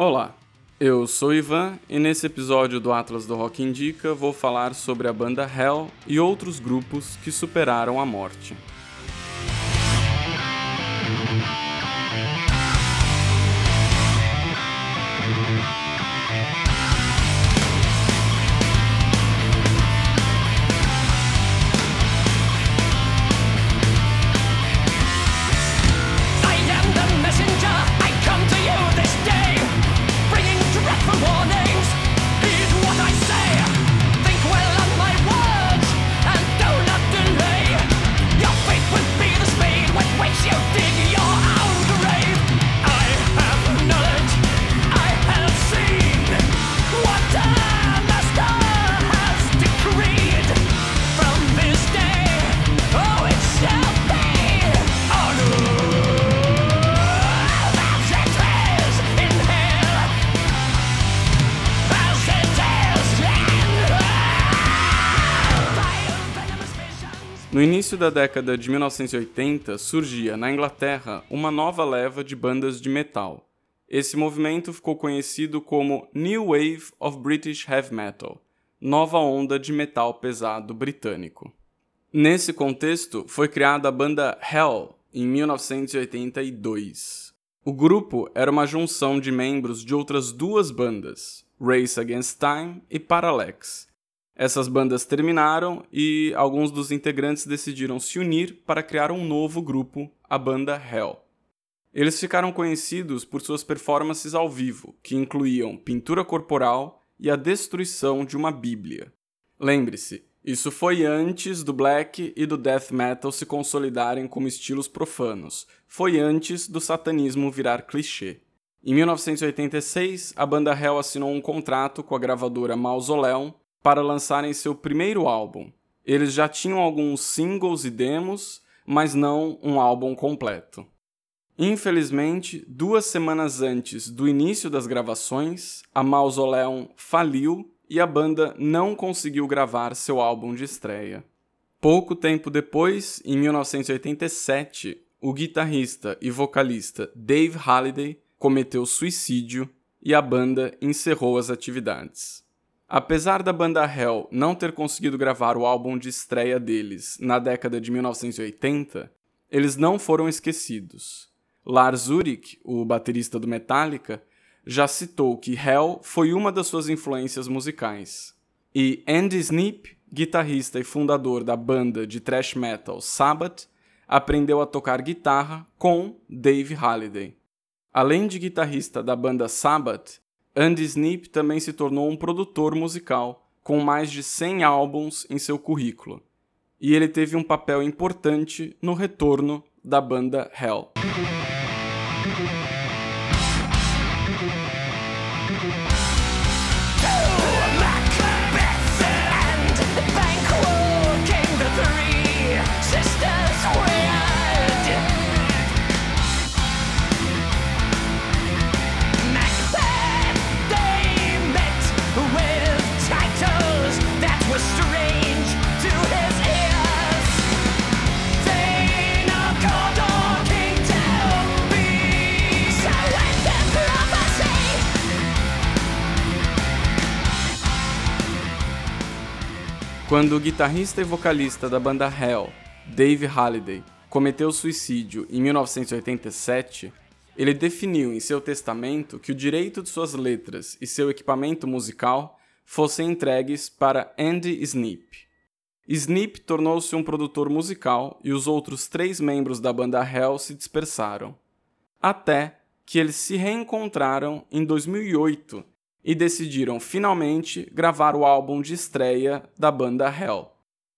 Olá, eu sou Ivan e nesse episódio do Atlas do Rock Indica vou falar sobre a banda Hell e outros grupos que superaram a morte. Início da década de 1980, surgia na Inglaterra uma nova leva de bandas de metal. Esse movimento ficou conhecido como New Wave of British Heavy Metal, nova onda de metal pesado britânico. Nesse contexto, foi criada a banda Hell em 1982. O grupo era uma junção de membros de outras duas bandas, Race Against Time e Parallax, essas bandas terminaram e alguns dos integrantes decidiram se unir para criar um novo grupo, a banda Hell. Eles ficaram conhecidos por suas performances ao vivo, que incluíam pintura corporal e a destruição de uma Bíblia. Lembre-se, isso foi antes do black e do death metal se consolidarem como estilos profanos. Foi antes do satanismo virar clichê. Em 1986, a banda Hell assinou um contrato com a gravadora Mausoleum para lançarem seu primeiro álbum. Eles já tinham alguns singles e demos, mas não um álbum completo. Infelizmente, duas semanas antes do início das gravações, a Mausoleum faliu e a banda não conseguiu gravar seu álbum de estreia. Pouco tempo depois, em 1987, o guitarrista e vocalista Dave Halliday cometeu suicídio e a banda encerrou as atividades. Apesar da banda Hell não ter conseguido gravar o álbum de estreia deles na década de 1980, eles não foram esquecidos. Lars Ulrich, o baterista do Metallica, já citou que Hell foi uma das suas influências musicais. E Andy Sneap, guitarrista e fundador da banda de thrash metal Sabbath, aprendeu a tocar guitarra com Dave Halliday. Além de guitarrista da banda Sabbath, Andy Sneap também se tornou um produtor musical, com mais de 100 álbuns em seu currículo. E ele teve um papel importante no retorno da banda Hell. Quando o guitarrista e vocalista da banda Hell, Dave Halliday, cometeu suicídio em 1987, ele definiu em seu testamento que o direito de suas letras e seu equipamento musical fossem entregues para Andy Sneap. Sneap tornou-se um produtor musical e os outros três membros da banda Hell se dispersaram. Até que eles se reencontraram em 2008 e decidiram finalmente gravar o álbum de estreia da banda Hell.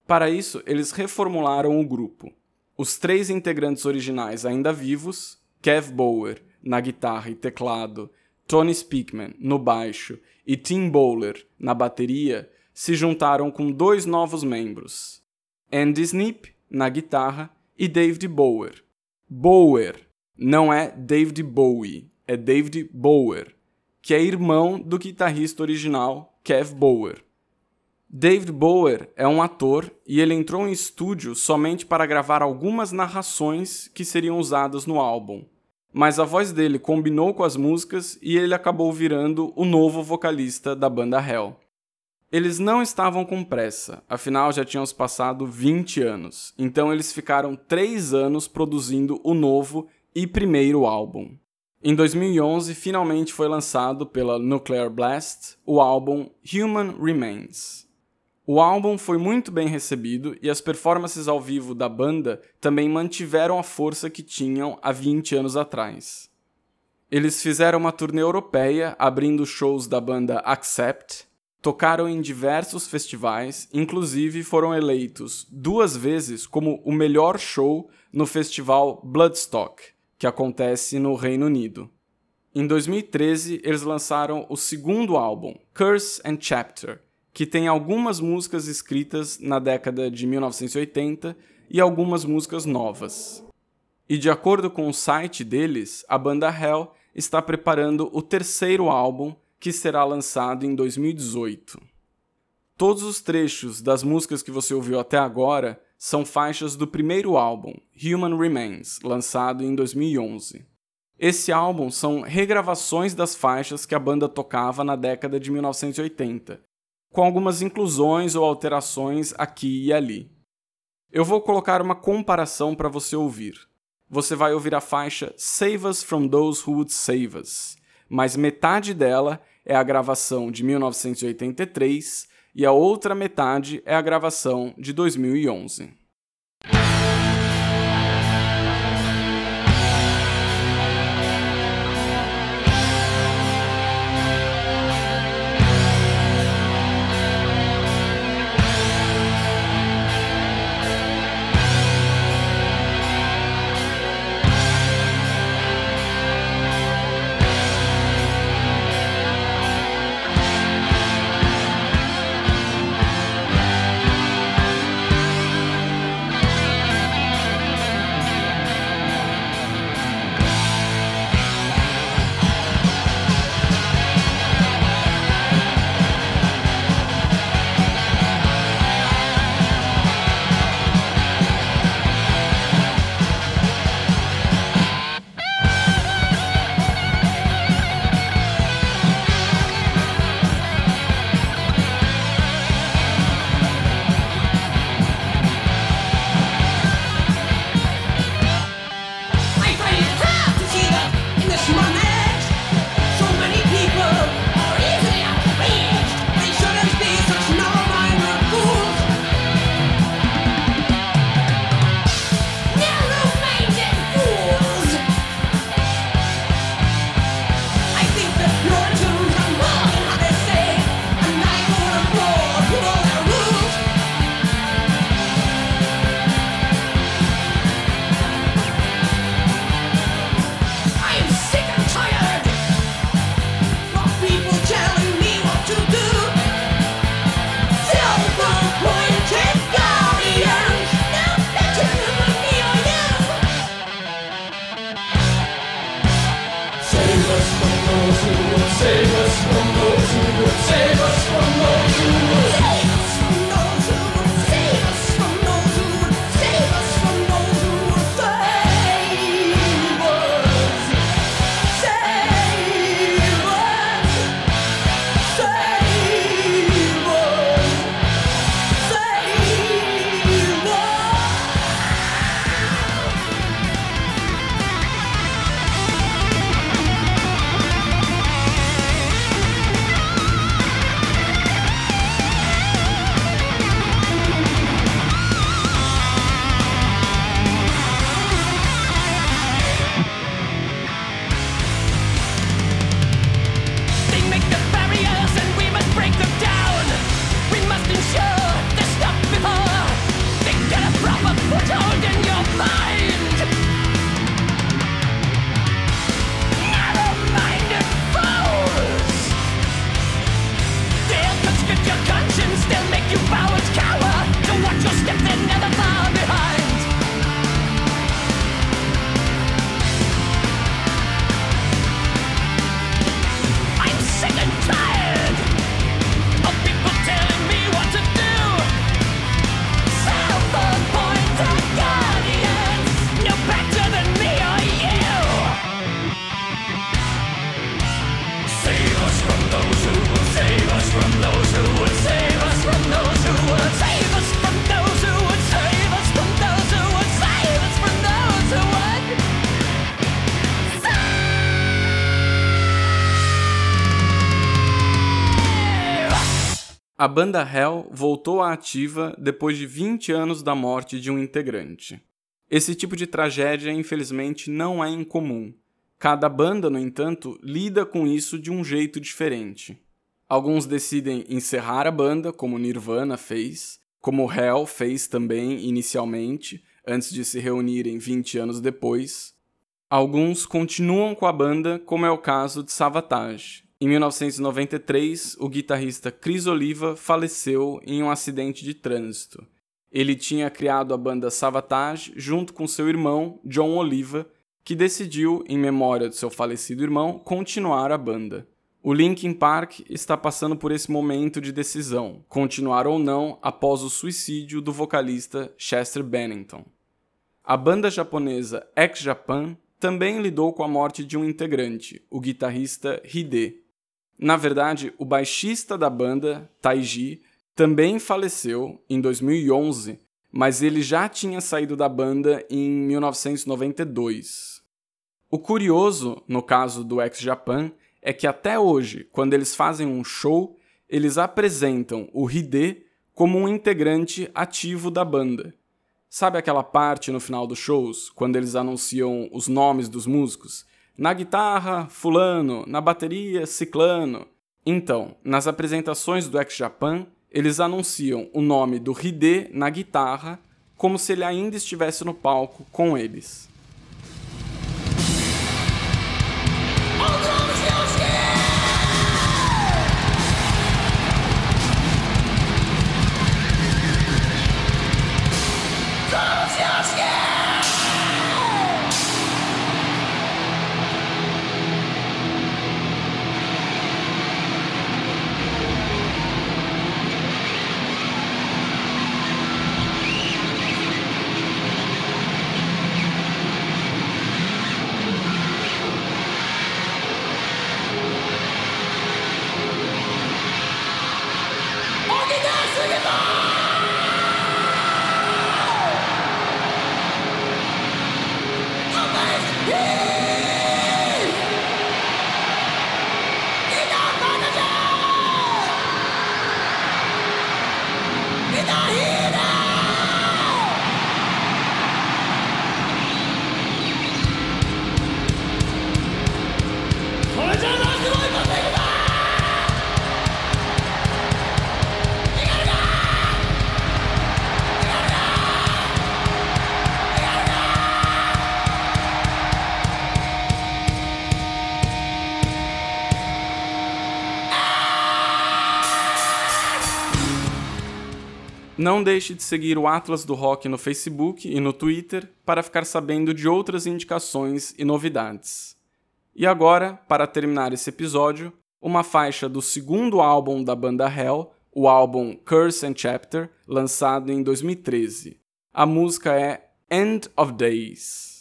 Para isso, eles reformularam o grupo. Os três integrantes originais ainda vivos, Kev Bower na guitarra e teclado, Tony Speakman no baixo e Tim Bowler na bateria, se juntaram com dois novos membros, Andy Sneap na guitarra e David Bower. Bower não é David Bowie, é David Bower que é irmão do guitarrista original Kev Bower. David Bower é um ator e ele entrou em estúdio somente para gravar algumas narrações que seriam usadas no álbum. mas a voz dele combinou com as músicas e ele acabou virando o novo vocalista da banda Hell. Eles não estavam com pressa, afinal já tínhamos passado 20 anos, então eles ficaram 3 anos produzindo o novo e primeiro álbum. Em 2011, finalmente foi lançado pela Nuclear Blast o álbum Human Remains. O álbum foi muito bem recebido e as performances ao vivo da banda também mantiveram a força que tinham há 20 anos atrás. Eles fizeram uma turnê europeia abrindo shows da banda Accept, Tocaram em diversos festivais, inclusive foram eleitos duas vezes como o melhor show no festival Bloodstock, que acontece no Reino Unido. Em 2013, eles lançaram o segundo álbum, Curse and Chapter, que tem algumas músicas escritas na década de 1980 e algumas músicas novas. E de acordo com o site deles, a banda Hell está preparando o terceiro álbum que será lançado em 2018. Todos os trechos das músicas que você ouviu até agora são faixas do primeiro álbum, Human Remains, lançado em 2011. Esse álbum são regravações das faixas que a banda tocava na década de 1980, com algumas inclusões ou alterações aqui e ali. Eu vou colocar uma comparação para você ouvir. Você vai ouvir a faixa Save Us from Those Who Would Save Us, mas metade dela é a gravação de 1983 e a outra metade é a gravação de 2011. Banda Hell voltou à ativa depois de 20 anos da morte de um integrante. Esse tipo de tragédia, infelizmente, não é incomum. Cada banda, no entanto, lida com isso de um jeito diferente. Alguns decidem encerrar a banda, como Nirvana fez, como Hell fez também inicialmente, antes de se reunirem 20 anos depois. Alguns continuam com a banda, como é o caso de Savatage, em 1993, o guitarrista Chris Oliva faleceu em um acidente de trânsito. Ele tinha criado a banda Savatage junto com seu irmão, John Oliva, que decidiu, em memória de seu falecido irmão, continuar a banda. O Linkin Park está passando por esse momento de decisão, continuar ou não após o suicídio do vocalista Chester Bennington. A banda japonesa X Japan também lidou com a morte de um integrante, o guitarrista Hide, na verdade, o baixista da banda, Taiji, também faleceu em 2011, mas ele já tinha saído da banda em 1992. O curioso, no caso do X Japan, é que até hoje, quando eles fazem um show, eles apresentam o Hide como um integrante ativo da banda. Sabe aquela parte no final dos shows, quando eles anunciam os nomes dos músicos? Na guitarra, fulano, na bateria, ciclano. Então, nas apresentações do X Japan, eles anunciam o nome do Hide na guitarra como se ele ainda estivesse no palco com eles. Não deixe de seguir o Atlas do Rock no Facebook e no Twitter para ficar sabendo de outras indicações e novidades. E agora, para terminar esse episódio, uma faixa do segundo álbum da banda Hell, o álbum Curse and Chapter, lançado em 2013. A música é End of Days.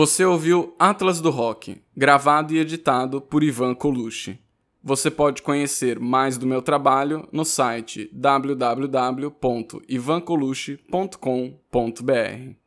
Você ouviu Atlas do Rock, gravado e editado por Ivan Colucci. Você pode conhecer mais do meu trabalho no site www.ivancolucci.com.br.